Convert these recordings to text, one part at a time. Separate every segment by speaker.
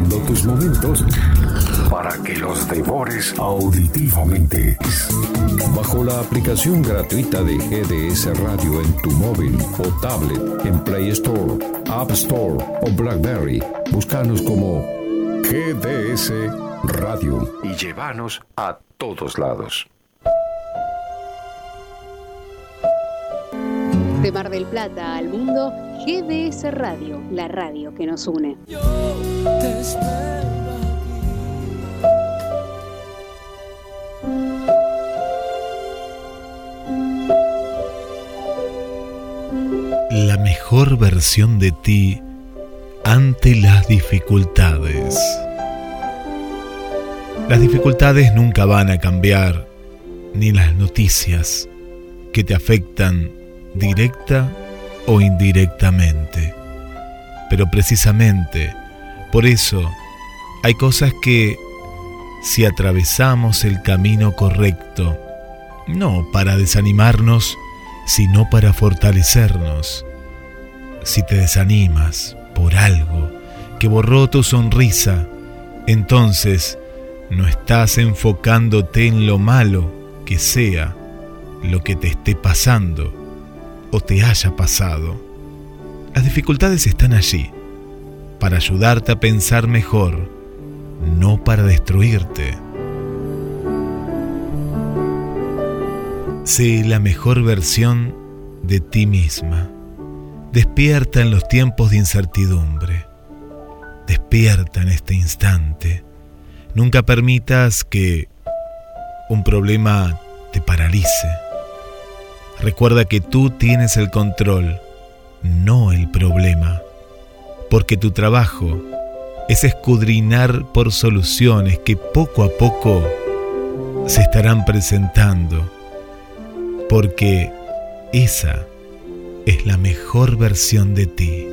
Speaker 1: Tus momentos para que los devores auditivamente. Bajo la aplicación gratuita de GDS Radio en tu móvil o tablet en Play Store, App Store o Blackberry, búscanos como GDS Radio y llévanos a todos lados.
Speaker 2: De Mar del Plata al mundo, GDS Radio, la radio que nos une.
Speaker 3: La mejor versión de ti ante las dificultades. Las dificultades nunca van a cambiar, ni las noticias que te afectan directa o indirectamente. Pero precisamente por eso hay cosas que si atravesamos el camino correcto, no para desanimarnos, sino para fortalecernos. Si te desanimas por algo que borró tu sonrisa, entonces no estás enfocándote en lo malo que sea lo que te esté pasando o te haya pasado. Las dificultades están allí para ayudarte a pensar mejor, no para destruirte. Sé la mejor versión de ti misma. Despierta en los tiempos de incertidumbre. Despierta en este instante. Nunca permitas que un problema te paralice Recuerda que tú tienes el control, no el problema, porque tu trabajo es escudrinar por soluciones que poco a poco se estarán presentando, porque esa es la mejor versión de ti.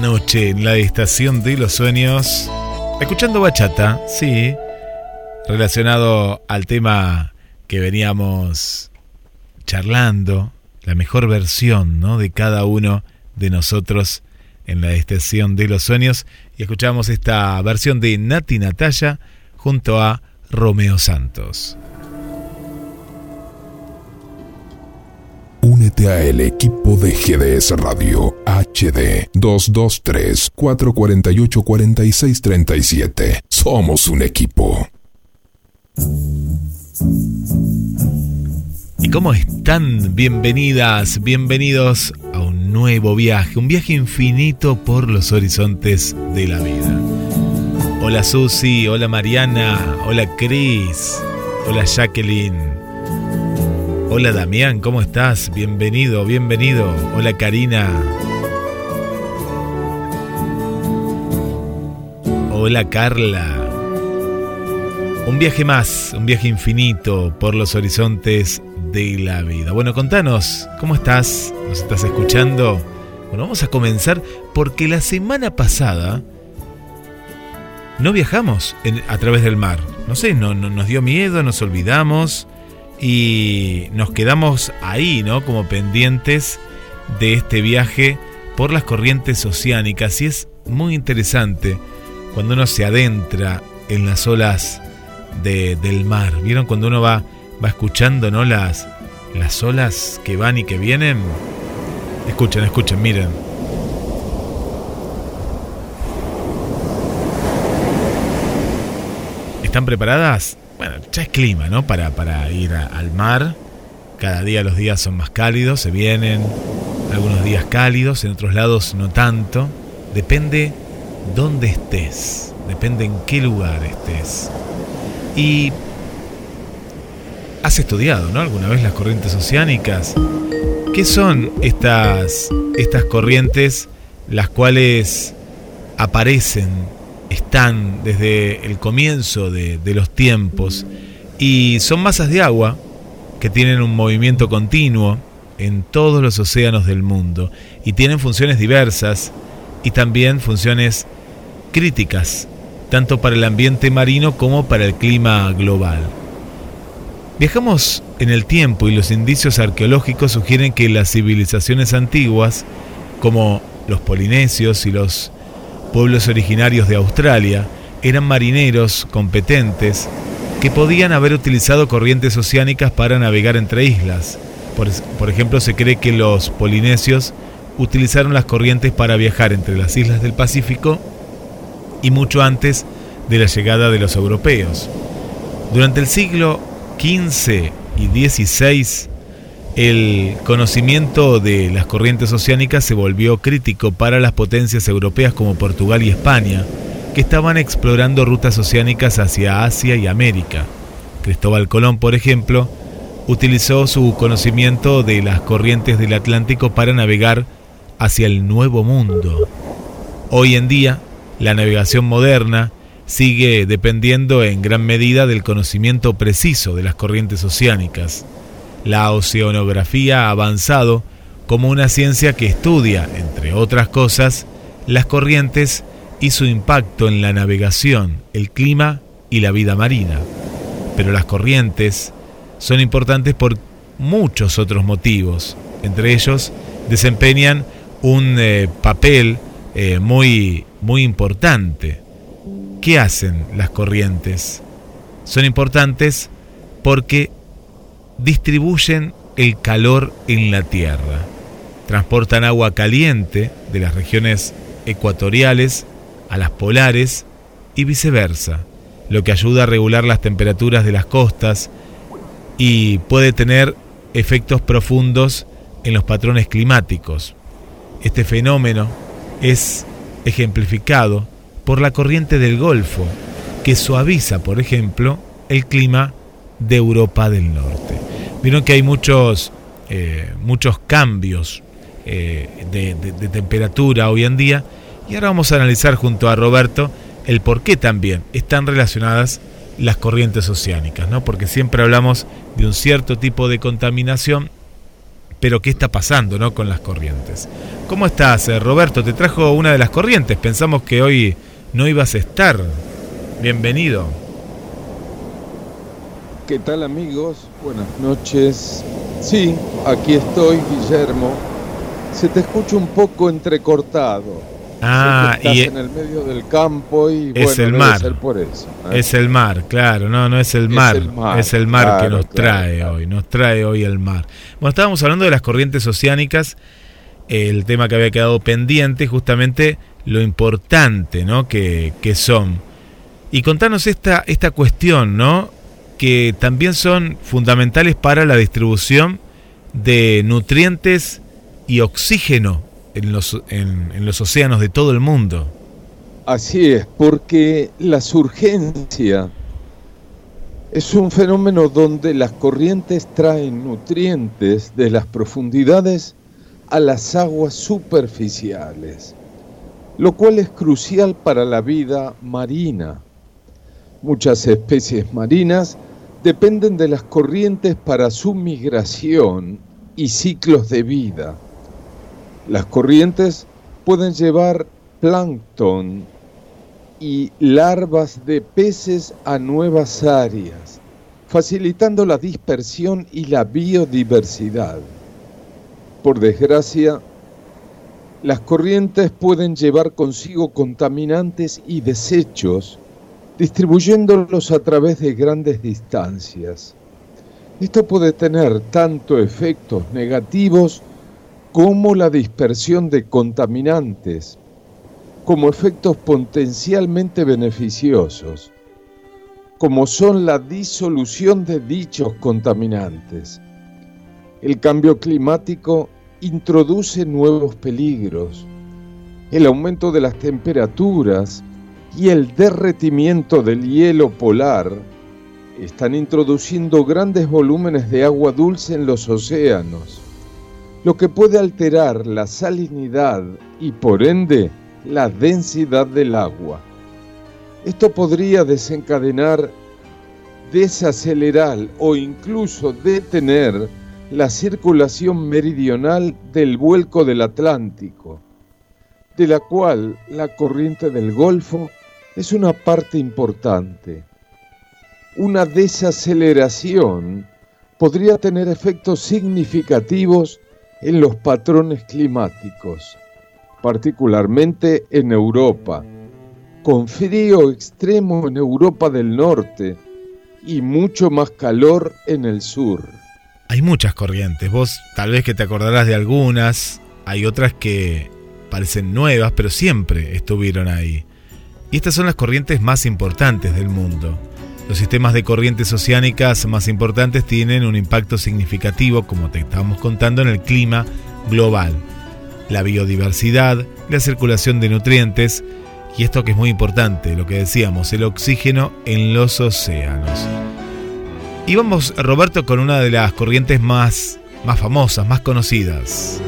Speaker 3: Noche en la estación de los sueños, escuchando bachata, sí, relacionado al tema que veníamos charlando, la mejor versión ¿no? de cada uno de nosotros en la estación de los sueños, y escuchamos esta versión de Nati Natalia junto a Romeo Santos.
Speaker 4: Únete a el equipo de GDS Radio HD 223 448 4637. Somos un equipo.
Speaker 3: ¿Y cómo están? Bienvenidas, bienvenidos a un nuevo viaje, un viaje infinito por los horizontes de la vida. Hola Susi, hola Mariana, hola Cris, hola Jacqueline. Hola Damián, ¿cómo estás? Bienvenido, bienvenido. Hola Karina. Hola Carla. Un viaje más, un viaje infinito por los horizontes de la vida. Bueno, contanos, ¿cómo estás? ¿Nos estás escuchando? Bueno, vamos a comenzar porque la semana pasada no viajamos a través del mar. No sé, no, nos dio miedo, nos olvidamos y nos quedamos ahí, ¿no? Como pendientes de este viaje por las corrientes oceánicas y es muy interesante cuando uno se adentra en las olas del mar. ¿Vieron cuando uno va, va escuchando, ¿no? Las, las olas que van y que vienen. Escuchen, escuchen, miren. ¿Están preparadas? Bueno, ya es clima, ¿no? Para, para ir al mar. Cada día los días son más cálidos, se vienen algunos días cálidos, en otros lados no tanto. Depende dónde estés, depende en qué lugar estés. Y has estudiado, ¿no? Alguna vez las corrientes oceánicas. ¿Qué son estas, estas corrientes las cuales aparecen están desde el comienzo de, los tiempos y son masas de agua que tienen un movimiento continuo en todos los océanos del mundo y tienen funciones diversas y también funciones críticas, tanto para el ambiente marino como para el clima global. Viajamos en el tiempo y los indicios arqueológicos sugieren que las civilizaciones antiguas, como los polinesios y los pueblos originarios de Australia, eran marineros competentes que podían haber utilizado corrientes oceánicas para navegar entre islas. Por, ejemplo, se cree que los polinesios utilizaron las corrientes para viajar entre las islas del Pacífico y mucho antes de la llegada de los europeos. Durante el siglo XV y XVI, el conocimiento de las corrientes oceánicas se volvió crítico para las potencias europeas como Portugal y España, que estaban explorando rutas oceánicas hacia Asia y América. Cristóbal Colón, por ejemplo, utilizó su conocimiento de las corrientes del Atlántico para navegar hacia el Nuevo Mundo. Hoy en día, la navegación moderna sigue dependiendo en gran medida del conocimiento preciso de las corrientes oceánicas. La oceanografía ha avanzado como una ciencia que estudia, entre otras cosas, las corrientes y su impacto en la navegación, el clima y la vida marina. Pero las corrientes son importantes muchos otros motivos. Entre ellos, desempeñan un eh, papel eh, muy, muy importante. ¿Qué hacen las corrientes? Son importantes porque distribuyen el calor en la Tierra. Transportan agua caliente de las regiones ecuatoriales a las polares y viceversa, lo que ayuda a regular las temperaturas de las costas y puede tener efectos profundos en los patrones climáticos. Este fenómeno es ejemplificado por la corriente del Golfo, que suaviza, por ejemplo, el clima de Europa del Norte. Vieron que hay muchos, eh, muchos cambios eh, de, temperatura hoy en día y ahora vamos a analizar junto a Roberto el por qué también están relacionadas las corrientes oceánicas, ¿no? Porque siempre hablamos de un cierto tipo de contaminación, pero ¿qué está pasando, ¿no? con las corrientes? ¿Cómo estás, eh, Roberto? Te trajo una de las corrientes. Pensamos que hoy no ibas a estar. Bienvenido.
Speaker 5: ¿Qué tal amigos? Buenas noches. Sí, aquí estoy, Guillermo. Se te escucha un poco entrecortado.
Speaker 3: Ah,
Speaker 5: y en el medio del campo y
Speaker 3: es el mar. por eso, ¿eh? Es el mar, claro, no, no es el mar, es el mar, que nos trae hoy, nos trae hoy el mar. Bueno, estábamos hablando de las corrientes oceánicas, el tema que había quedado pendiente, justamente lo importante, ¿no? Que, que son. Y contanos esta, esta cuestión, ¿no? Que también son fundamentales para la distribución de nutrientes y oxígeno en los, en, los océanos de todo el mundo.
Speaker 5: Así es, porque la surgencia es un fenómeno donde las corrientes traen nutrientes de las profundidades a las aguas superficiales, lo cual es crucial para la vida marina. Muchas especies marinas dependen de las corrientes para su migración y ciclos de vida. Las corrientes pueden llevar plancton y larvas de peces a nuevas áreas, facilitando la dispersión y la biodiversidad. Por desgracia, las corrientes pueden llevar consigo contaminantes y desechos distribuyéndolos a través de grandes distancias. Esto puede tener tanto efectos negativos como la dispersión de contaminantes, como efectos potencialmente beneficiosos, como son la disolución de dichos contaminantes. El cambio climático introduce nuevos peligros. El aumento de las temperaturas, y el derretimiento del hielo polar están introduciendo grandes volúmenes de agua dulce en los océanos, lo que puede alterar la salinidad y por ende la densidad del agua. Esto podría desencadenar, desacelerar o incluso detener la circulación meridional del vuelco del Atlántico, de la cual la corriente del Golfo es una parte importante. Una desaceleración podría tener efectos significativos en los patrones climáticos, particularmente en Europa, con frío extremo en Europa del Norte y mucho más calor en el sur.
Speaker 3: Hay muchas corrientes, vos tal vez que te acordarás de algunas, hay otras que parecen nuevas, pero siempre estuvieron ahí. Y estas son las corrientes más importantes del mundo. Los sistemas de corrientes oceánicas más importantes tienen un impacto significativo, como te estábamos contando, en el clima global, la biodiversidad, la circulación de nutrientes y esto que es muy importante, lo que decíamos, el oxígeno en los océanos. Y vamos, Roberto, con una de las corrientes más, más famosas, más conocidas.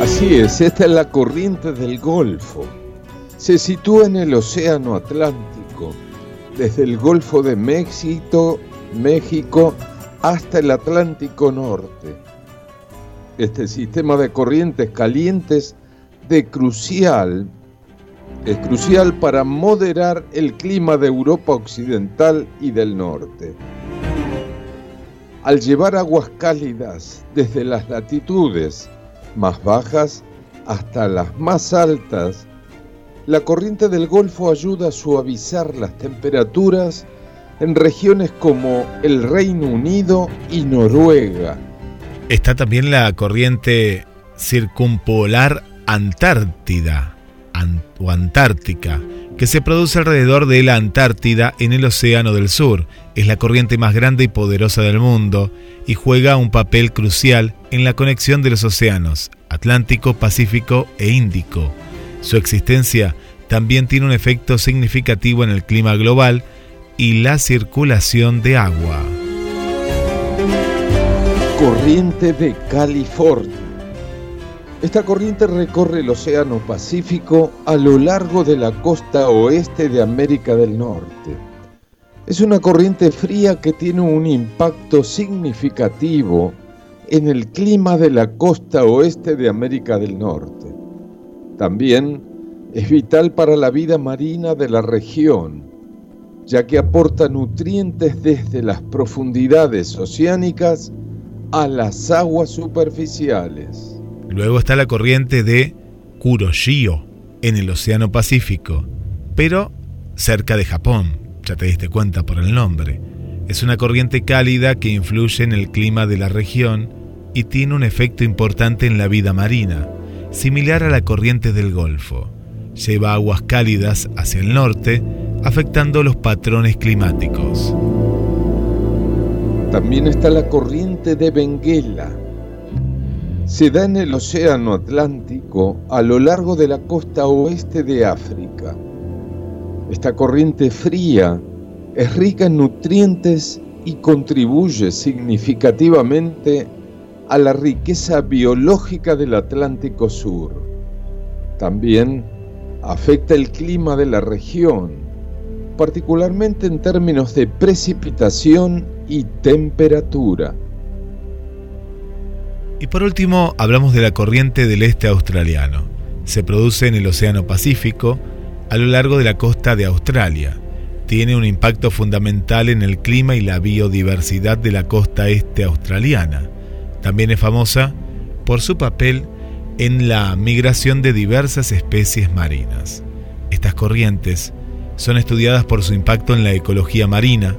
Speaker 5: Así es, esta es la corriente del Golfo se sitúa en el Océano Atlántico, desde el Golfo de México, México hasta el Atlántico Norte. Este sistema de corrientes calientes crucial es crucial para moderar el clima de Europa Occidental y del Norte. al llevar aguas cálidas desde las latitudes más bajas hasta las más altas, la corriente del Golfo ayuda a suavizar las temperaturas en regiones como el Reino Unido y Noruega.
Speaker 3: Está también la corriente circumpolar Antártida o Antártica, que se produce alrededor de la Antártida en el Océano del Sur. Es la corriente más grande y poderosa del mundo y juega un papel crucial en la conexión de los océanos Atlántico, Pacífico e Índico. Su existencia también tiene un efecto significativo en el clima global y la circulación de agua.
Speaker 5: Corriente de California. Esta corriente recorre el Océano Pacífico a lo largo de la costa oeste de América del Norte. Es una corriente fría que tiene un impacto significativo en el clima de la costa oeste de América del Norte. También es vital para la vida marina de la región, ya que aporta nutrientes desde las profundidades oceánicas a las aguas superficiales.
Speaker 3: Luego está la corriente de Kuroshio en el Océano Pacífico, pero cerca de Japón, ya te diste cuenta por el nombre. Es una corriente cálida que influye en el clima de la región y tiene un efecto importante en la vida marina, similar a la corriente del Golfo. Lleva aguas cálidas hacia el norte, afectando los patrones climáticos.
Speaker 5: También está la corriente de Benguela, se da en el Océano Atlántico a lo largo de la costa oeste de África. Esta corriente fría es rica en nutrientes y contribuye significativamente a la riqueza biológica del Atlántico Sur. También afecta el clima de la región, particularmente en términos de precipitación y temperatura.
Speaker 3: Y por último, hablamos de la corriente del este australiano. Se produce en el Océano Pacífico, a lo largo de la costa de Australia. Tiene un impacto fundamental en el clima y la biodiversidad de la costa este australiana. También es famosa por su papel en la migración de diversas especies marinas. Estas corrientes son estudiadas por su impacto en la ecología marina,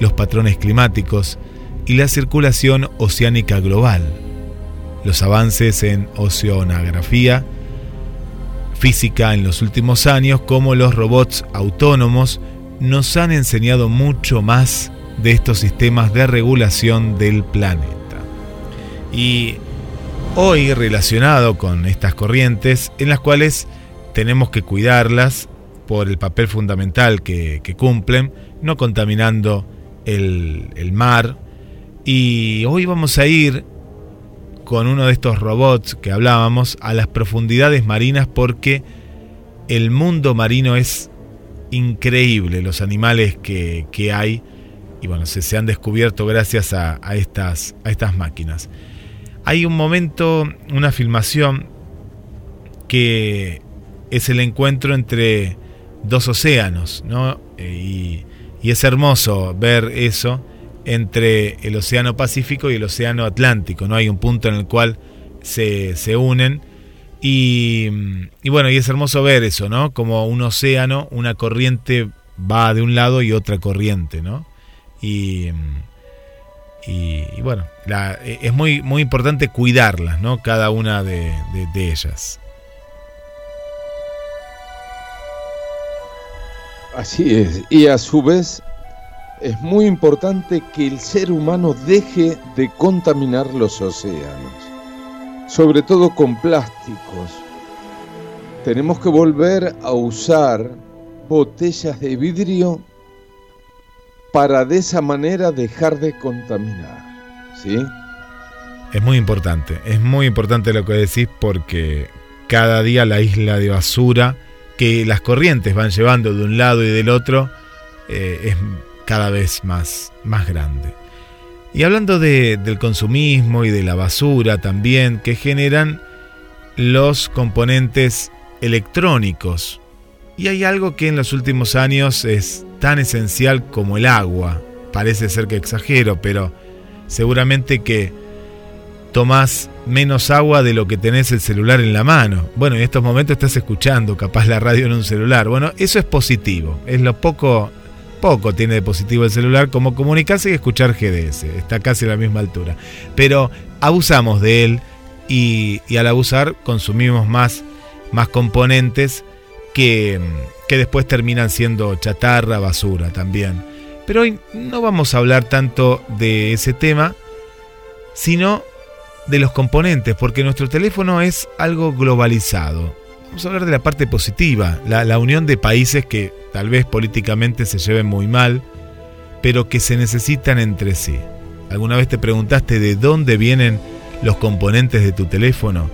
Speaker 3: los patrones climáticos y la circulación oceánica global los avances en oceanografía física en los últimos años, como los robots autónomos, nos han enseñado mucho más de estos sistemas de regulación del planeta. Y hoy relacionado con estas corrientes en las cuales tenemos que cuidarlas por el papel fundamental que, cumplen, no contaminando el, mar. Y hoy vamos a ir con uno de estos robots que hablábamos a las profundidades marinas porque el mundo marino es increíble, los animales que, hay y bueno, se, han descubierto gracias a estas máquinas. Hay un momento, una filmación que es el encuentro entre dos océanos, ¿no? Eh, y es hermoso ver eso entre el Océano Pacífico y el Océano Atlántico, ¿no? Hay un punto en el cual se, unen. Y, bueno, y es hermoso ver eso, ¿no? Como un océano, una corriente va de un lado y otra corriente, ¿no? Y, y, bueno, es muy, muy importante cuidarlas, ¿no? Cada una de, de ellas.
Speaker 5: Así es, y a su vez es muy importante que el ser humano deje de contaminar los océanos, sobre todo con plásticos. Tenemos que volver a usar botellas de vidrio para de esa manera dejar de contaminar. ¿Sí?
Speaker 3: Es muy importante, es muy importante lo que decís porque cada día la isla de basura que las corrientes van llevando de un lado y del otro eh, es cada vez más, más grande. Y hablando del consumismo y de la basura también que generan los componentes electrónicos. Y hay algo que en los últimos años es tan esencial como el agua. Parece ser que exagero, pero seguramente que tomás menos agua de lo que tenés el celular en la mano. Bueno, en estos momentos estás escuchando capaz la radio en un celular. Bueno, eso es positivo. Es lo poco, poco tiene de positivo el celular como comunicarse y escuchar GDS. Está casi a la misma altura. Pero abusamos de él y, al abusar consumimos más, más componentes que, que después terminan siendo chatarra, basura también. Pero hoy no vamos a hablar tanto de ese tema, sino de los componentes, porque nuestro teléfono es algo globalizado. Vamos a hablar de la parte positiva, la, unión de países que tal vez políticamente se lleven muy mal, pero que se necesitan entre sí. ¿Alguna vez te preguntaste de dónde vienen los componentes de tu teléfono?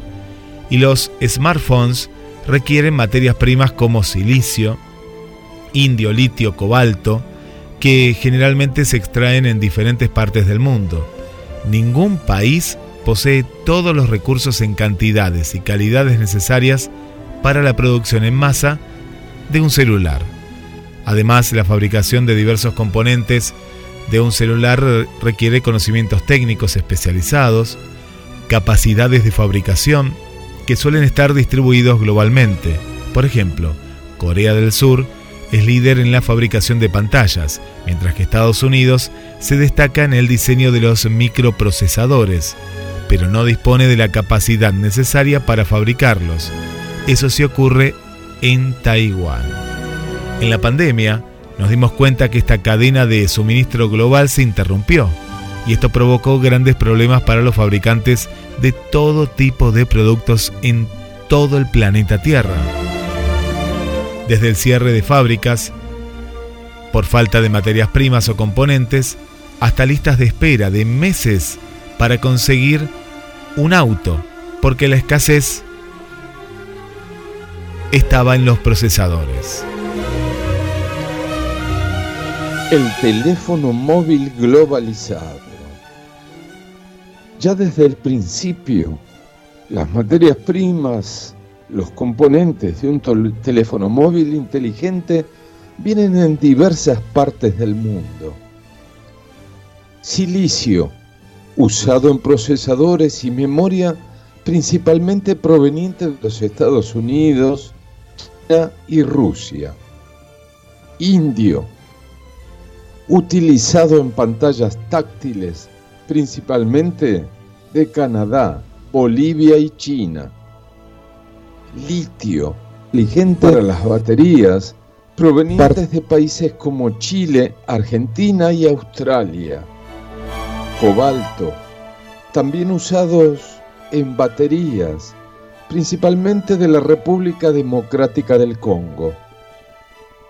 Speaker 3: Y los smartphones requieren materias primas como silicio, indio, litio, cobalto, que generalmente se extraen en diferentes partes del mundo. Ningún país posee todos los recursos en cantidades y calidades necesarias para la producción en masa de un celular. Además, la fabricación de diversos componentes de un celular requiere conocimientos técnicos especializados, capacidades de fabricación que suelen estar distribuidos globalmente. Por ejemplo, Corea del Sur es líder en la fabricación de pantallas, mientras que Estados Unidos se destaca en el diseño de los microprocesadores, pero no dispone de la capacidad necesaria para fabricarlos. Eso sí ocurre en Taiwán. En la pandemia, nos dimos cuenta que esta cadena de suministro global se interrumpió y esto provocó grandes problemas para los fabricantes de todo tipo de productos en todo el planeta Tierra. Desde el cierre de fábricas, por falta de materias primas o componentes, hasta listas de espera de meses para conseguir un auto, porque la escasez estaba en los procesadores.
Speaker 5: El teléfono móvil globalizado. Ya desde el principio, las materias primas, los componentes de un teléfono móvil inteligente vienen en diversas partes del mundo. Silicio, usado en procesadores y memoria principalmente provenientes de los Estados Unidos, China y Rusia. Indio, utilizado en pantallas táctiles principalmente de Canadá, Bolivia y China. Litio, inteligente para las baterías provenientes de países como Chile, Argentina y Australia cobalto, también usados en baterías, principalmente de la República Democrática del Congo.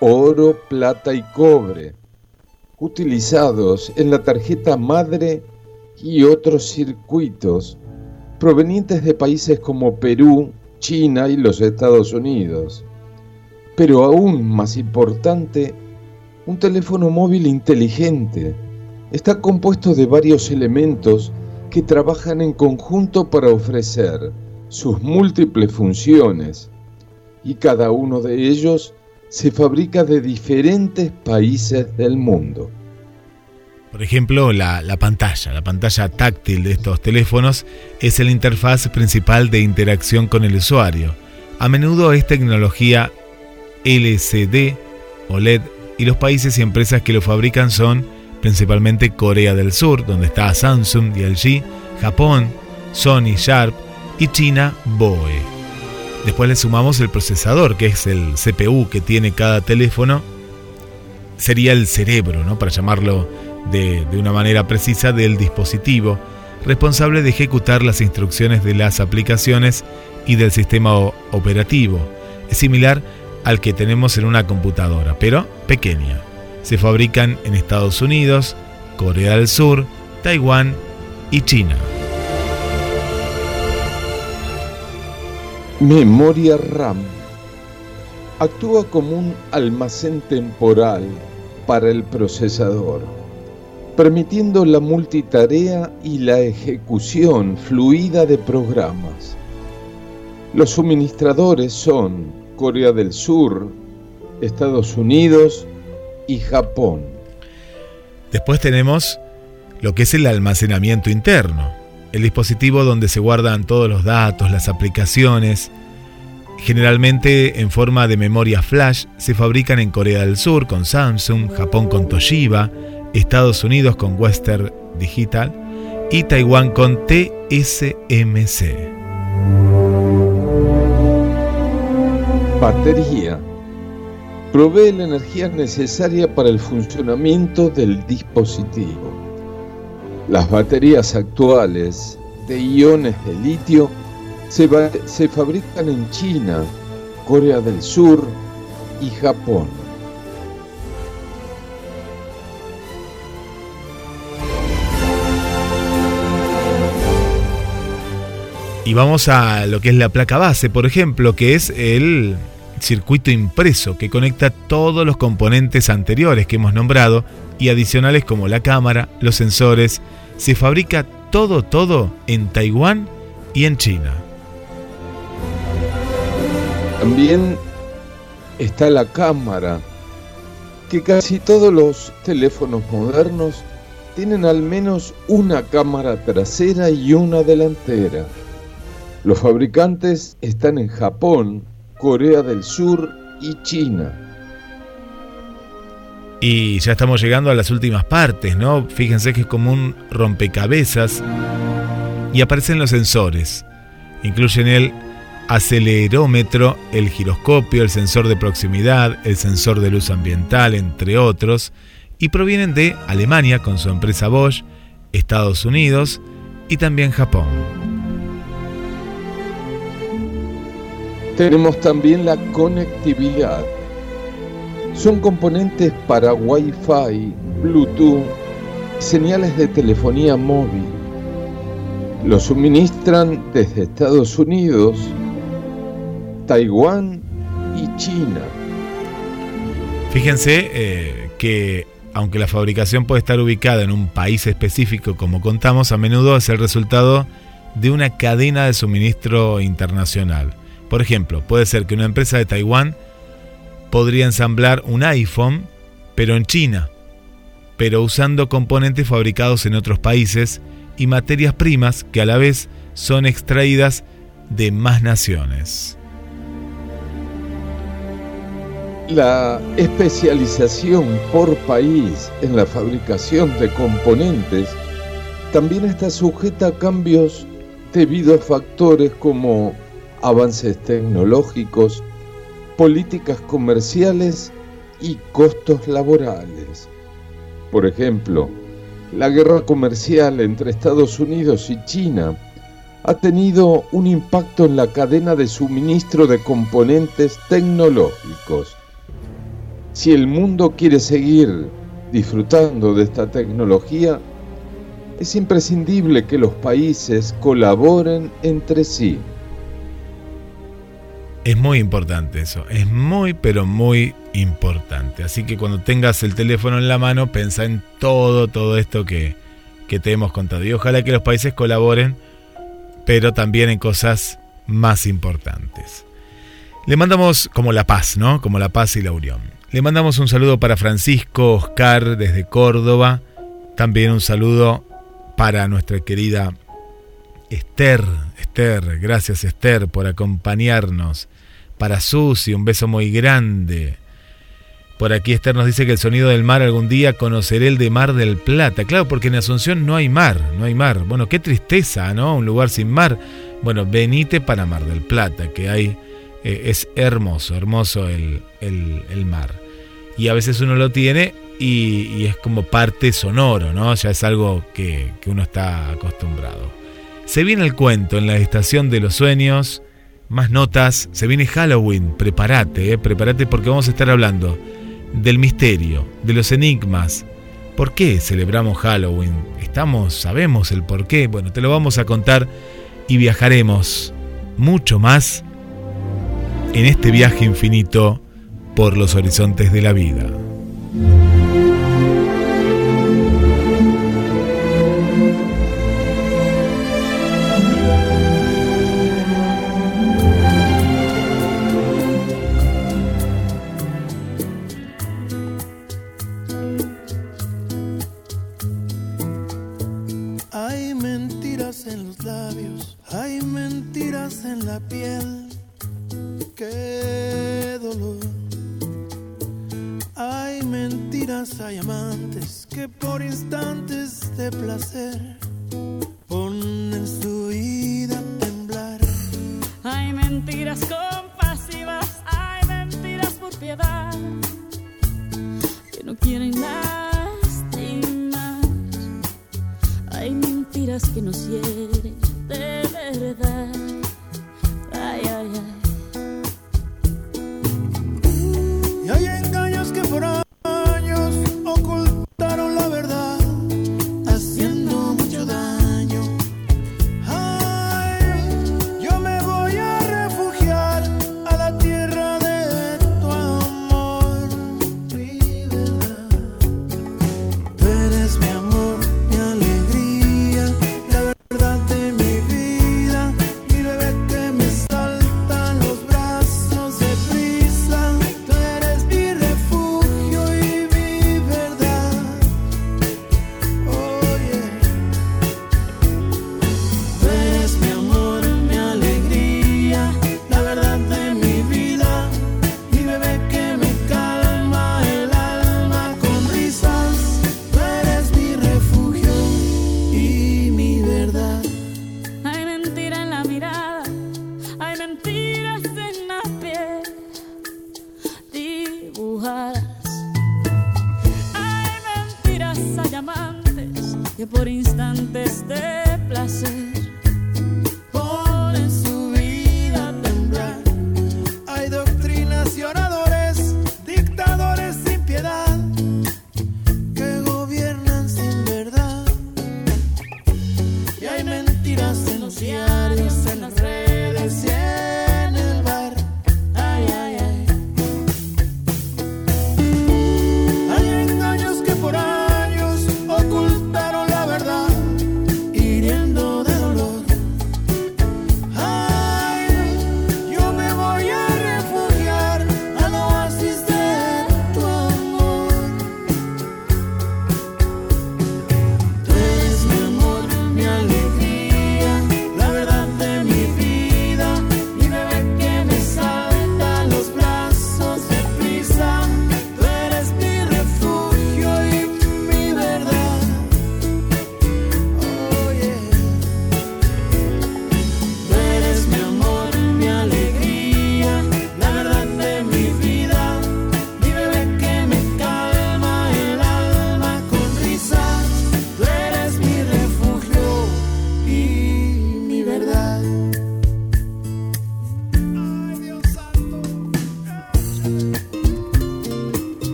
Speaker 5: Oro, plata y cobre, utilizados en la tarjeta madre y otros circuitos provenientes de países como Perú, China y los Estados Unidos. Pero aún más importante, un teléfono móvil inteligente está compuesto de varios elementos que trabajan en conjunto para ofrecer sus múltiples funciones y cada uno de ellos se fabrica de diferentes países del mundo.
Speaker 3: Por ejemplo, la, pantalla, la pantalla táctil de estos teléfonos es el interfaz principal de interacción con el usuario. A menudo es tecnología LCD, OLED y los países y empresas que lo fabrican son principalmente Corea del Sur, donde está Samsung y LG, Japón, Sony, Sharp y China, BOE. Después le sumamos el procesador, que es el CPU que tiene cada teléfono. Sería el cerebro, ¿no? para llamarlo de, de una manera precisa, del dispositivo, responsable de ejecutar las instrucciones de las aplicaciones y del sistema operativo. Es similar al que tenemos en una computadora, pero pequeña se fabrican en Estados Unidos, Corea del Sur, Taiwán y China.
Speaker 5: Memoria RAM actúa como un almacén temporal para el procesador, permitiendo la multitarea y la ejecución fluida de programas. Los suministradores son Corea del Sur, Estados Unidos y Japón.
Speaker 3: Después tenemos lo que es el almacenamiento interno, el dispositivo donde se guardan todos los datos, las aplicaciones, generalmente en forma de memoria flash, se fabrican en Corea del Sur con Samsung, Japón con Toshiba, Estados Unidos con Western Digital y Taiwán con TSMC.
Speaker 5: Batería. Provee la energía necesaria para el funcionamiento del dispositivo. Las baterías actuales de iones de litio se, se fabrican en China, Corea del Sur y Japón.
Speaker 3: Y vamos a lo que es la placa base, por ejemplo, que es el circuito impreso que conecta todos los componentes anteriores que hemos nombrado y adicionales como la cámara, los sensores. Se fabrica todo, todo en Taiwán y en China.
Speaker 5: También está la cámara, que casi todos los teléfonos modernos tienen al menos una cámara trasera y una delantera. Los fabricantes están en Japón, Corea del Sur y China.
Speaker 3: Y ya estamos llegando a las últimas partes, ¿no? Fíjense que es como un rompecabezas y aparecen los sensores. Incluyen el acelerómetro, el giroscopio, el sensor de proximidad, el sensor de luz ambiental, entre otros, y provienen de Alemania con su empresa Bosch, Estados Unidos y también Japón.
Speaker 5: Tenemos también la conectividad. Son componentes para Wi-Fi, Bluetooth, señales de telefonía móvil. Los suministran desde Estados Unidos, Taiwán y China.
Speaker 3: Fíjense eh, que aunque la fabricación puede estar ubicada en un país específico, como contamos, a menudo es el resultado de una cadena de suministro internacional. Por ejemplo, puede ser que una empresa de Taiwán podría ensamblar un iPhone, pero en China, pero usando componentes fabricados en otros países y materias primas que a la vez son extraídas de más naciones.
Speaker 5: La especialización por país en la fabricación de componentes también está sujeta a cambios debido a factores como avances tecnológicos, políticas comerciales y costos laborales. Por ejemplo, la guerra comercial entre Estados Unidos y China ha tenido un impacto en la cadena de suministro de componentes tecnológicos. Si el mundo quiere seguir disfrutando de esta tecnología, es imprescindible que los países colaboren entre sí.
Speaker 3: Es muy importante eso, es muy pero muy importante. Así que cuando tengas el teléfono en la mano, pensa en todo, todo esto que, que te hemos contado. Y ojalá que los países colaboren, pero también en cosas más importantes. Le mandamos como la paz, ¿no? Como la paz y la unión. Le mandamos un saludo para Francisco Oscar desde Córdoba. También un saludo para nuestra querida Esther, Esther, gracias Esther por acompañarnos. Para Susi, un beso muy grande. Por aquí Esther nos dice que el sonido del mar algún día conoceré el de Mar del Plata. Claro, porque en Asunción no hay mar, no hay mar. Bueno, qué tristeza, ¿no? Un lugar sin mar. Bueno, venite para Mar del Plata, que hay, eh, es hermoso, hermoso el, mar. Y a veces uno lo tiene y, es como parte sonoro, ¿no? Ya es algo que, que uno está acostumbrado. Se viene el cuento en la estación de los sueños. Más notas. Se viene Halloween. Prepárate, eh, prepárate porque vamos a estar hablando del misterio, de los enigmas. ¿Por qué celebramos Halloween? ¿Estamos, sabemos el por qué? Bueno, te lo vamos a contar y viajaremos mucho más en este viaje infinito por los horizontes de la vida.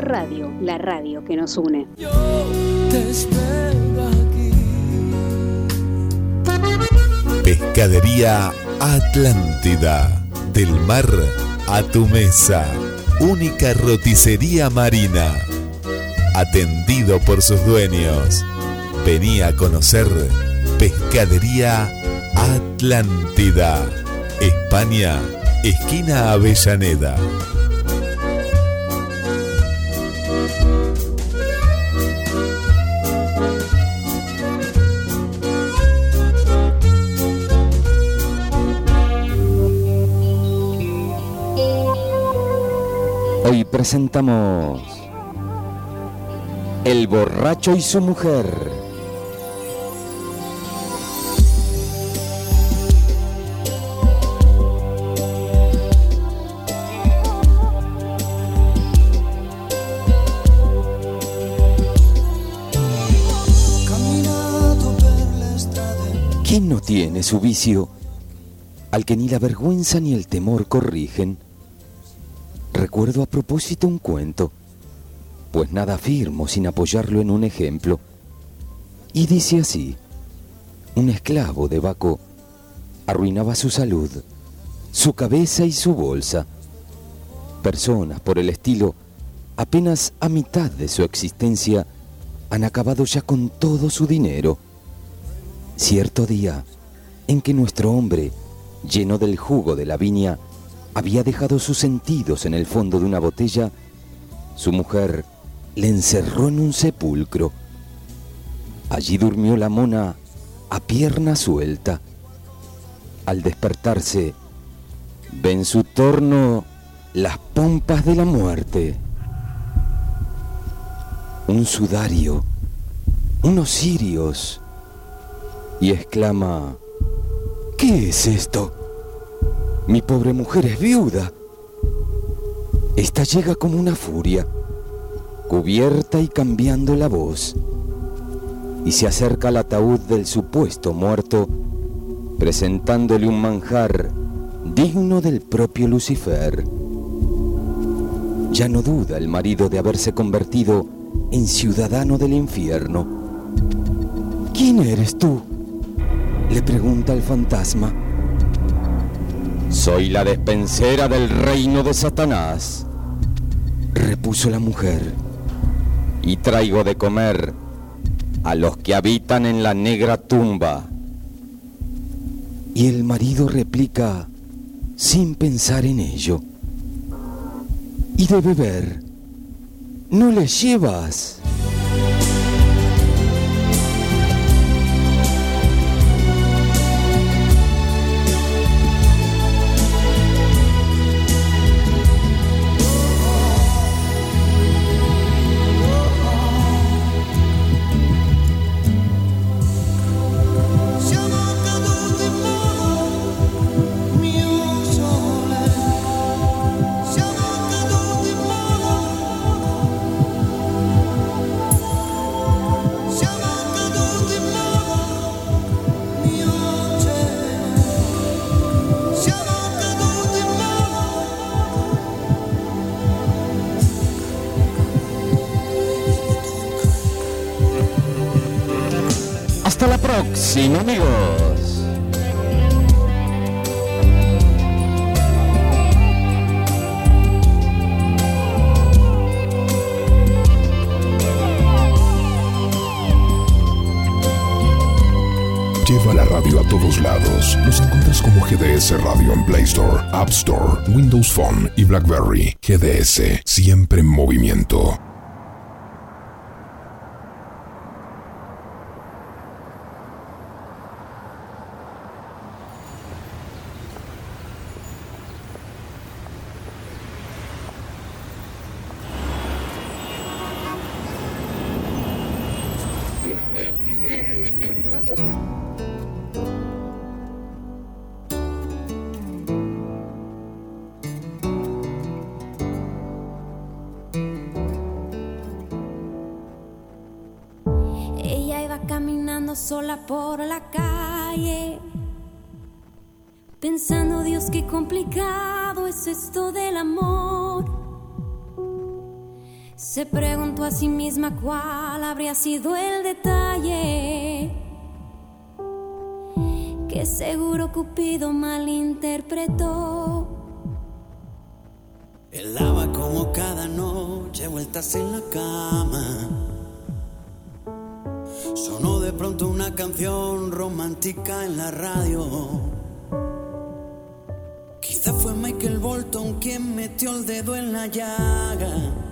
Speaker 2: Radio, la radio que nos une.
Speaker 6: Yo te espero aquí.
Speaker 3: Pescadería Atlántida. Del mar a tu mesa. Única roticería marina. Atendido por sus dueños. Venía a conocer Pescadería Atlántida. España, esquina Avellaneda.
Speaker 7: Presentamos El borracho y su mujer. ¿Quién no tiene su vicio al que ni la vergüenza ni el temor corrigen? Recuerdo a propósito un cuento, pues nada afirmo sin apoyarlo en un ejemplo. Y dice así, un esclavo de Baco arruinaba su salud, su cabeza y su bolsa. Personas por el estilo, apenas a mitad de su existencia, han acabado ya con todo su dinero. Cierto día en que nuestro hombre, lleno del jugo de la viña, había dejado sus sentidos en el fondo de una botella, su mujer le encerró en un sepulcro. Allí durmió la mona a pierna suelta. Al despertarse, ve en su torno las pompas de la muerte. Un sudario, unos cirios, y exclama, ¿qué es esto? Mi pobre mujer es viuda. Esta llega como una furia, cubierta y cambiando la voz, y se acerca al ataúd del supuesto muerto, presentándole un manjar digno del propio Lucifer. Ya no duda el marido de haberse convertido en ciudadano del infierno. ¿Quién eres tú? le pregunta el fantasma. Soy la despensera del reino de Satanás, repuso la mujer, y traigo de comer a los que habitan en la negra tumba. Y el marido replica sin pensar en ello. Y de beber, ¿no le llevas?
Speaker 8: Lleva la radio a todos lados. Nos encuentras como GDS Radio en Play Store, App Store, Windows Phone y BlackBerry. GDS, siempre en movimiento.
Speaker 9: Habría sido el detalle que seguro Cupido malinterpretó.
Speaker 10: Él daba como cada noche vueltas en la cama. Sonó de pronto una canción romántica en la radio. Quizá fue Michael Bolton quien metió el dedo en la llaga.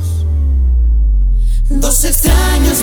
Speaker 10: Dos extraños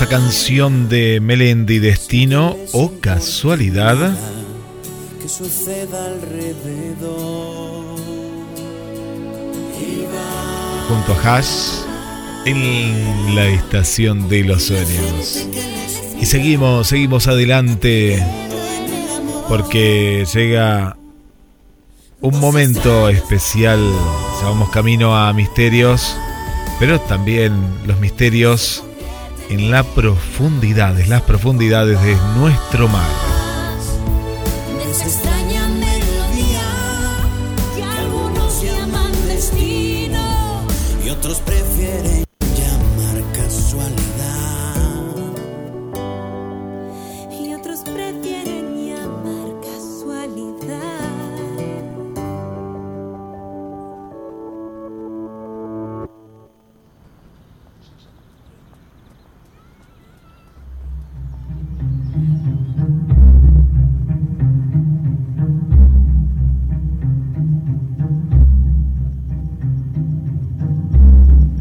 Speaker 3: hermosa canción de Melendi, Destino o Casualidad,
Speaker 10: que suceda alrededor.
Speaker 3: Junto a Hash en la estación de los sueños. Y seguimos, seguimos adelante porque llega un momento especial. Ya vamos camino a misterios, pero también los misterios en las profundidades, las profundidades de nuestro mar.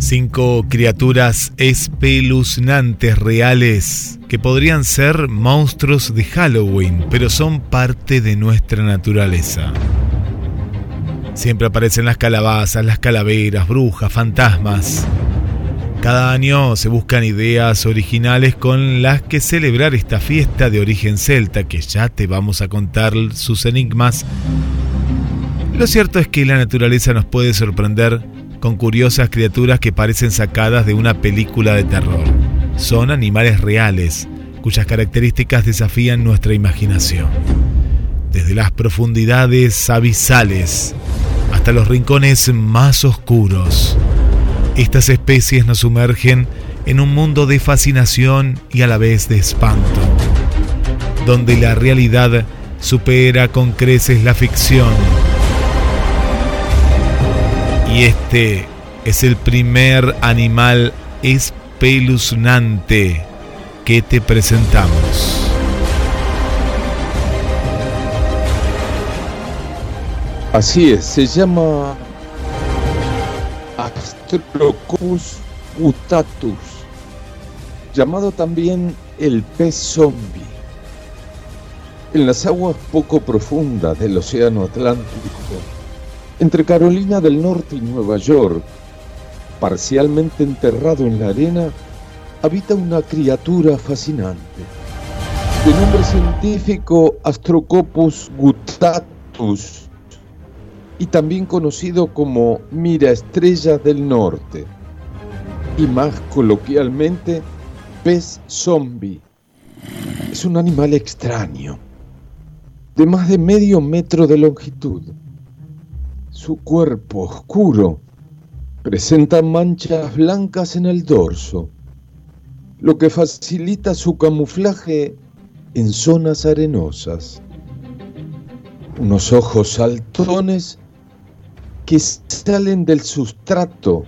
Speaker 3: Cinco criaturas espeluznantes reales que podrían ser monstruos de Halloween, pero son parte de nuestra naturaleza. Siempre aparecen las calabazas, las calaveras, brujas, fantasmas. Cada año se buscan ideas originales con las que celebrar esta fiesta de origen celta, que ya te vamos a contar sus enigmas. Lo cierto es que la naturaleza nos puede sorprender con curiosas criaturas que parecen sacadas de una película de terror. Son animales reales, cuyas características desafían nuestra imaginación. Desde las profundidades abisales hasta los rincones más oscuros, estas especies nos sumergen en un mundo de fascinación y a la vez de espanto, donde la realidad supera con creces la ficción. Y este es el primer animal espeluznante que te presentamos.
Speaker 5: Así es, se llama Astrocopus gutatus, llamado también el pez zombie. En las aguas poco profundas del Océano Atlántico, entre Carolina del Norte y Nueva York, parcialmente enterrado en la arena, habita una criatura fascinante. De nombre científico Astrocopus gutatus luz y también conocido como mira estrellas del norte y más coloquialmente pez zombie. Es un animal extraño, de más de medio metro de longitud. Su cuerpo oscuro presenta manchas blancas en el dorso, lo que facilita su camuflaje en zonas arenosas. Unos ojos saltones que salen del sustrato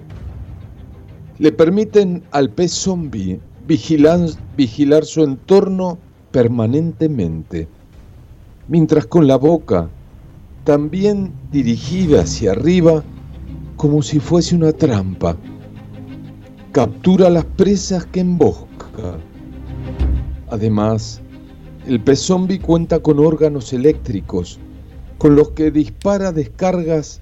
Speaker 5: le permiten al pez zombie vigilar, vigilar su entorno permanentemente, mientras con la boca, también dirigida hacia arriba, como si fuese una trampa, captura las presas que embosca. Además, el pez zombie cuenta con órganos eléctricos, con los que dispara descargas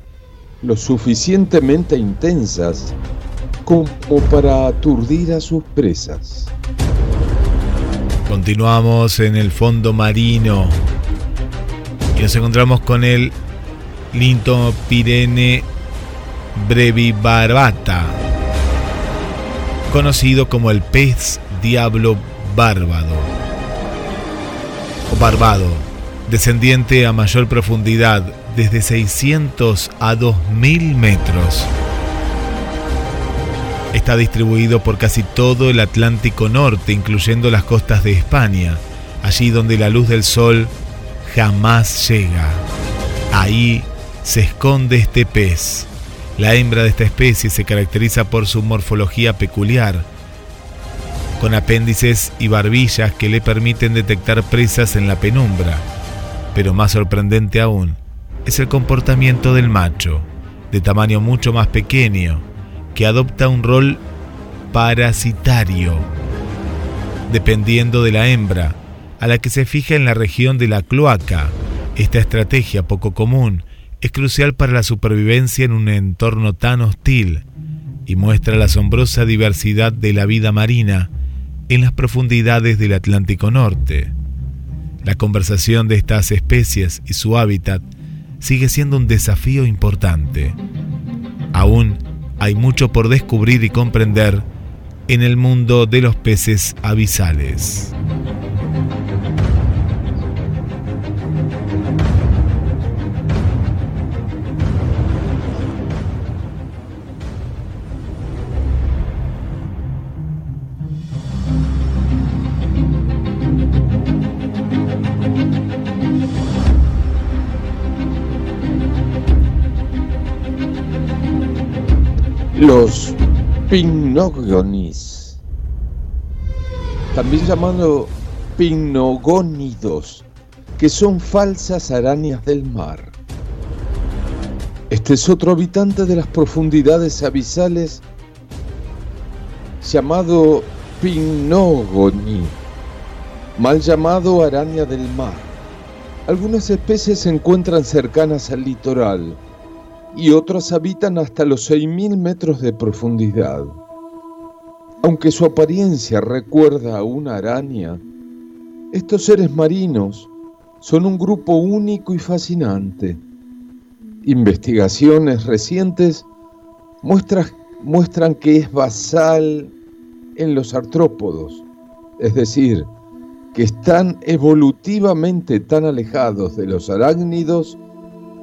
Speaker 5: lo suficientemente intensas como para aturdir a sus presas.
Speaker 3: Continuamos en el fondo marino y nos encontramos con el Lintopirene brevibarbata, conocido como el pez diablo bárbaro o barbado, descendiente a mayor profundidad desde 600 a 2000 metros. Está distribuido por casi todo el Atlántico Norte, incluyendo las costas de España, allí donde la luz del sol jamás llega. Ahí se esconde este pez. La hembra de esta especie se caracteriza por su morfología peculiar, con apéndices y barbillas que le permiten detectar presas en la penumbra. Pero más sorprendente aún es el comportamiento del macho, de tamaño mucho más pequeño, que adopta un rol parasitario, dependiendo de la hembra, a la que se fija en la región de la cloaca. Esta estrategia poco común es crucial para la supervivencia en un entorno tan hostil y muestra la asombrosa diversidad de la vida marina en las profundidades del Atlántico Norte. La conversación de estas especies y su hábitat sigue siendo un desafío importante. Aún hay mucho por descubrir y comprender en el mundo de los peces abisales.
Speaker 5: Los pinnogonis, también llamados pinogónidos, que son falsas arañas del mar. Este es otro habitante de las profundidades abisales llamado pinogoni, mal llamado araña del mar. Algunas especies se encuentran cercanas al litoral y otras habitan hasta los 6.000 metros de profundidad. Aunque su apariencia recuerda a una araña, estos seres marinos son un grupo único y fascinante. Investigaciones recientes muestran que es basal en los artrópodos, es decir, que están evolutivamente tan alejados de los arácnidos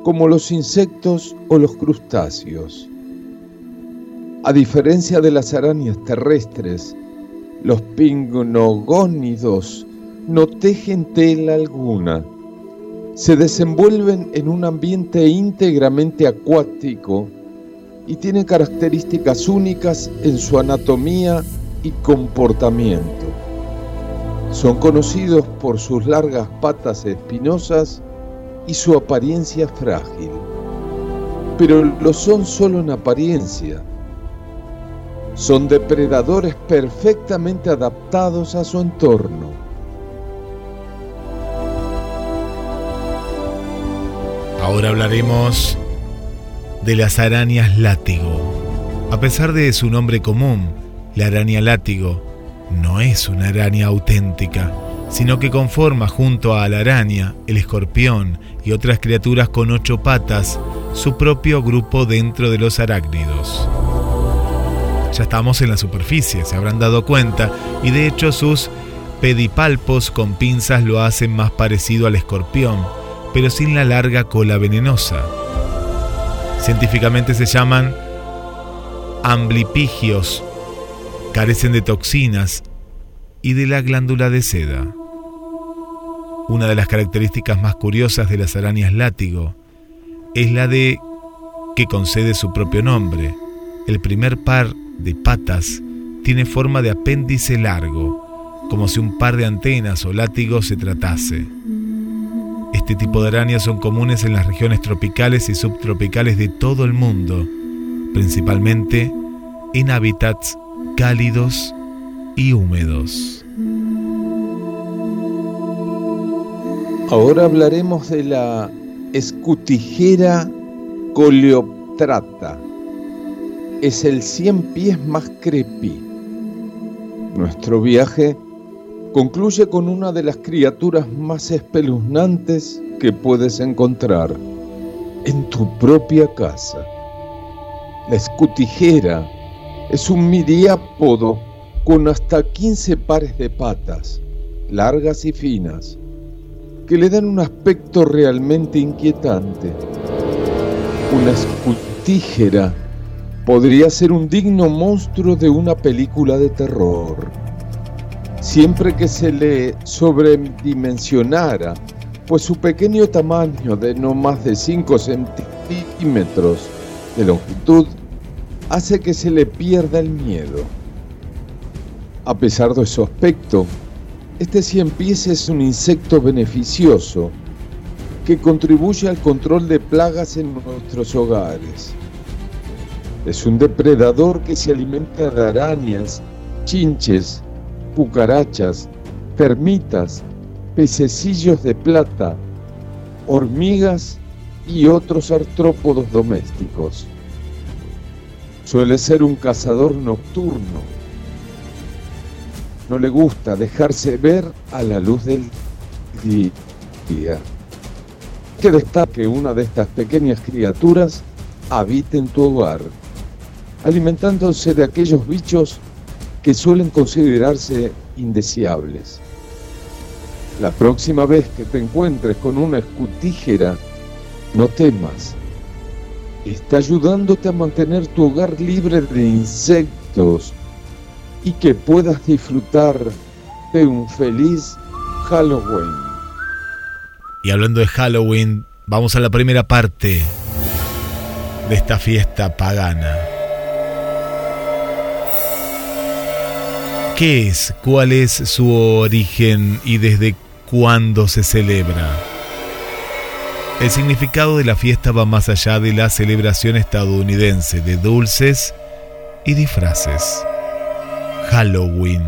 Speaker 5: como los insectos o los crustáceos. A diferencia de las arañas terrestres, los pingonogónidos no tejen tela alguna. Se desenvuelven en un ambiente íntegramente acuático y tienen características únicas en su anatomía y comportamiento. Son conocidos por sus largas patas espinosas y su apariencia frágil. Pero lo son solo en apariencia. Son depredadores perfectamente adaptados a su entorno.
Speaker 3: Ahora hablaremos de las arañas látigo. A pesar de su nombre común, la araña látigo no es una araña auténtica, sino que conforma junto a la araña, el escorpión y otras criaturas con ocho patas su propio grupo dentro de los arácnidos. Ya estamos en la superficie, se habrán dado cuenta, y de hecho sus pedipalpos con pinzas lo hacen más parecido al escorpión, pero sin la larga cola venenosa. Científicamente se llaman amblipigios, carecen de toxinas y de la glándula de seda. Una de las características más curiosas de las arañas látigo es la de que concede su propio nombre. El primer par de patas tiene forma de apéndice largo, como si un par de antenas o látigos se tratase. Este tipo de arañas son comunes en las regiones tropicales y subtropicales de todo el mundo, principalmente en hábitats cálidos y húmedos.
Speaker 5: Ahora hablaremos de la escutijera coleoptrata. Es el 100 pies más creepy. Nuestro viaje concluye con una de las criaturas más espeluznantes que puedes encontrar en tu propia casa. La escutijera es un miriápodo con hasta 15 pares de patas, largas y finas que le dan un aspecto realmente inquietante. Una escutígera podría ser un digno monstruo de una película de terror. Siempre que se le sobredimensionara, pues su pequeño tamaño de no más de 5 centímetros de longitud hace que se le pierda el miedo. A pesar de su aspecto, este cien pies es un insecto beneficioso que contribuye al control de plagas en nuestros hogares. Es un depredador que se alimenta de arañas, chinches, cucarachas, termitas, pececillos de plata, hormigas y otros artrópodos domésticos. Suele ser un cazador nocturno no le gusta dejarse ver a la luz del día. Que destaque una de estas pequeñas criaturas habite en tu hogar, alimentándose de aquellos bichos que suelen considerarse indeseables. La próxima vez que te encuentres con una escutígera, no temas. Está ayudándote a mantener tu hogar libre de insectos, y que puedas disfrutar de un feliz Halloween.
Speaker 3: Y hablando de Halloween, vamos a la primera parte de esta fiesta pagana. ¿Qué es? ¿Cuál es su origen y desde cuándo se celebra? El significado de la fiesta va más allá de la celebración estadounidense de dulces y disfraces. Halloween.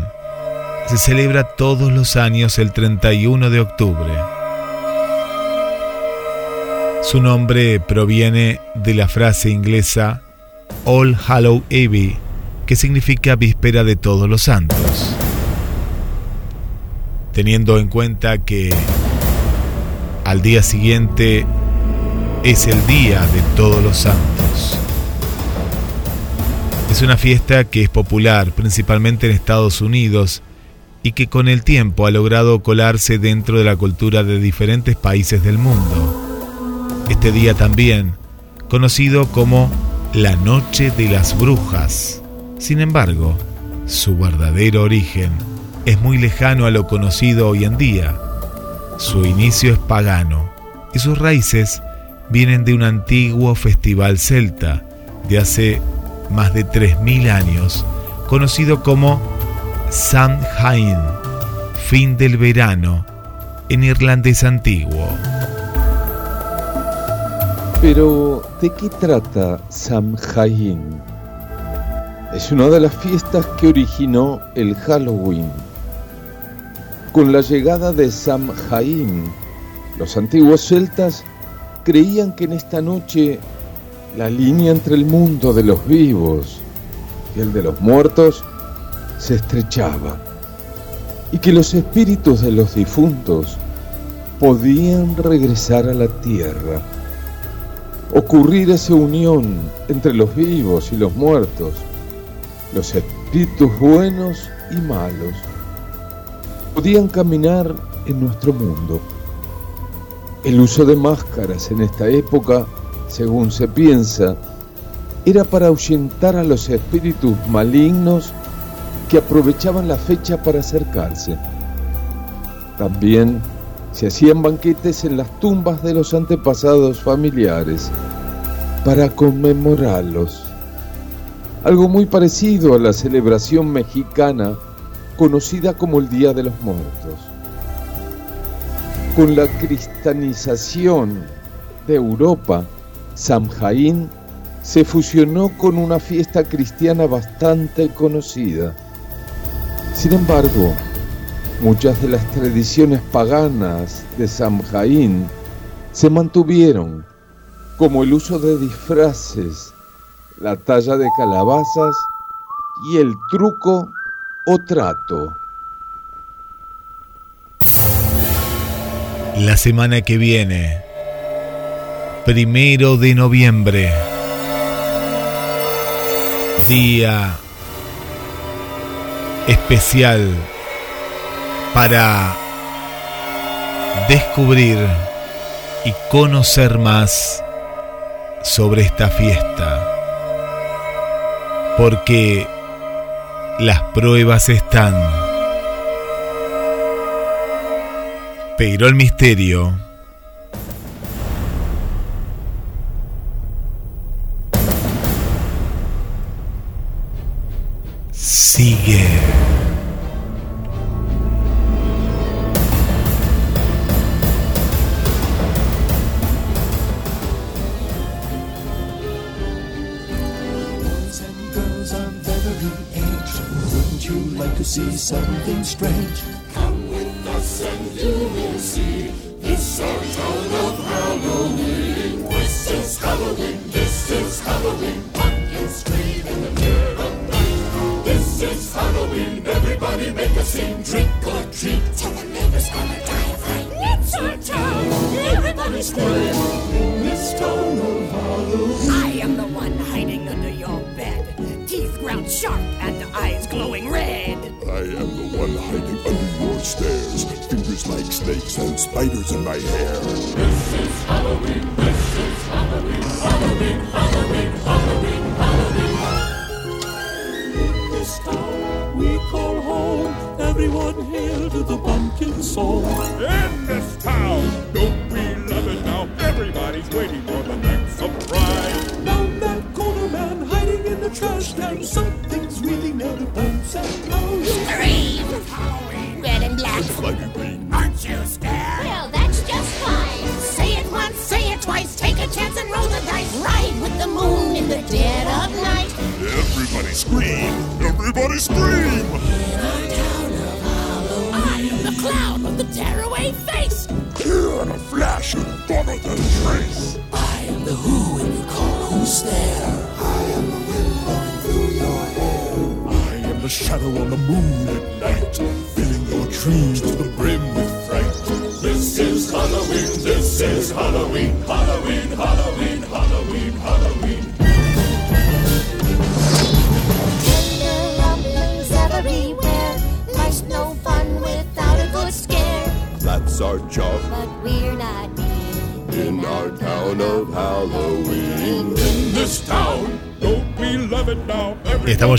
Speaker 3: Se celebra todos los años el 31 de octubre. Su nombre proviene de la frase inglesa All Hallow Eve, que significa víspera de todos los santos. Teniendo en cuenta que al día siguiente es el día de todos los santos. Es una fiesta que es popular principalmente en Estados Unidos y que con el tiempo ha logrado colarse dentro de la cultura de diferentes países del mundo. Este día también, conocido como la Noche de las Brujas. Sin embargo, su verdadero origen es muy lejano a lo conocido hoy en día. Su inicio es pagano y sus raíces vienen de un antiguo festival celta de hace más de 3.000 años, conocido como Samhain, fin del verano, en irlandés antiguo.
Speaker 5: Pero, ¿de qué trata Samhain? Es una de las fiestas que originó el Halloween. Con la llegada de Samhain, los antiguos celtas creían que en esta noche la línea entre el mundo de los vivos y el de los muertos se estrechaba. y que los espíritus de los difuntos podían regresar a la tierra, ocurrir esa unión entre los vivos y los muertos, los espíritus buenos y malos, podían caminar en nuestro mundo. El uso de máscaras en esta época, según se piensa, era para ahuyentar a los espíritus malignos que aprovechaban la fecha para acercarse. También se hacían banquetes en las tumbas de los antepasados familiares para conmemorarlos. Algo muy parecido a la celebración mexicana conocida como el Día de los Muertos. Con la cristianización de Europa, Samhain se fusionó con una fiesta cristiana bastante conocida. Sin embargo, muchas de las tradiciones paganas de Samhain se mantuvieron, como el uso de disfraces, la talla de calabazas y el truco o trato.
Speaker 3: La semana que viene, primero de noviembre, día especial para descubrir y conocer más sobre esta fiesta. Porque las pruebas están. Pero el misterio sol.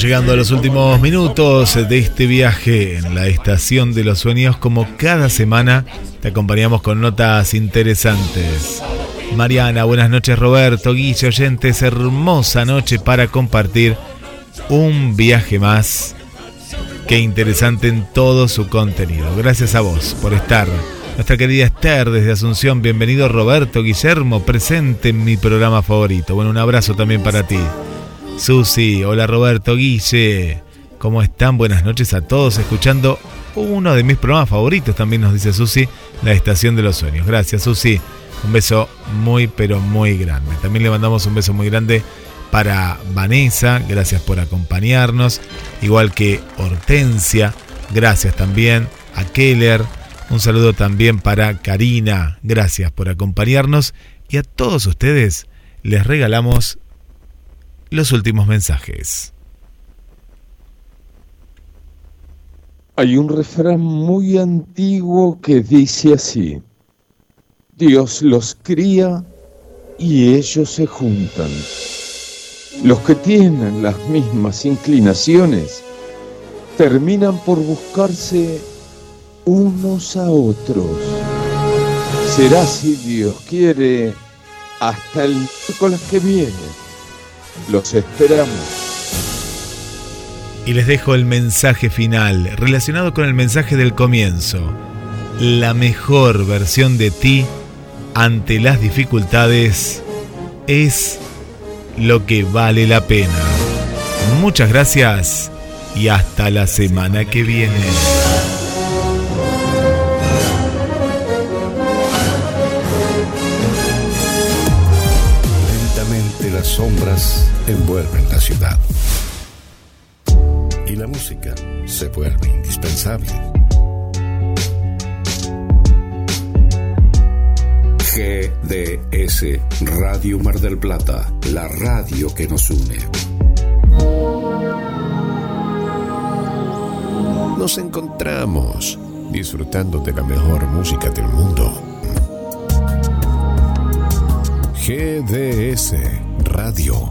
Speaker 3: Llegando a los últimos minutos de este viaje en la estación de los sueños. Como cada semana, te acompañamos con notas interesantes. Mariana, buenas noches Roberto, Guille, oyentes, hermosa noche para compartir un viaje más. Qué interesante en todo su contenido. Gracias a vos por estar. Nuestra querida Esther desde Asunción, bienvenido Roberto Guillermo, presente en mi programa favorito. Bueno, un abrazo también para ti. Susi, hola Roberto Guille, ¿cómo están? Buenas noches a todos, escuchando uno de mis programas favoritos, también nos dice Susi, La Estación de los Sueños. Gracias Susi, un beso muy pero muy grande. También le mandamos un beso muy grande para Vanessa, gracias por acompañarnos, igual que Hortensia, Gracias también a Keller. Un saludo también para Karina. Gracias por acompañarnos. Y a todos ustedes les regalamos los últimos mensajes.
Speaker 5: Hay un refrán muy antiguo que dice así, Dios los cría y ellos se juntan. Los que tienen las mismas inclinaciones terminan por buscarse unos a otros. Será si Dios quiere hasta el miércoles que viene. Los esperamos.
Speaker 3: Y les dejo el mensaje final relacionado con el mensaje del comienzo. La mejor versión de ti ante las dificultades es lo que vale la pena. Muchas gracias y hasta la semana que viene.
Speaker 1: Lentamente las sombras envuelven la ciudad. Y la música se vuelve indispensable. GDS Radio Mar del Plata, la radio que nos une. Nos encontramos disfrutando de la mejor música del mundo. GDS Radio,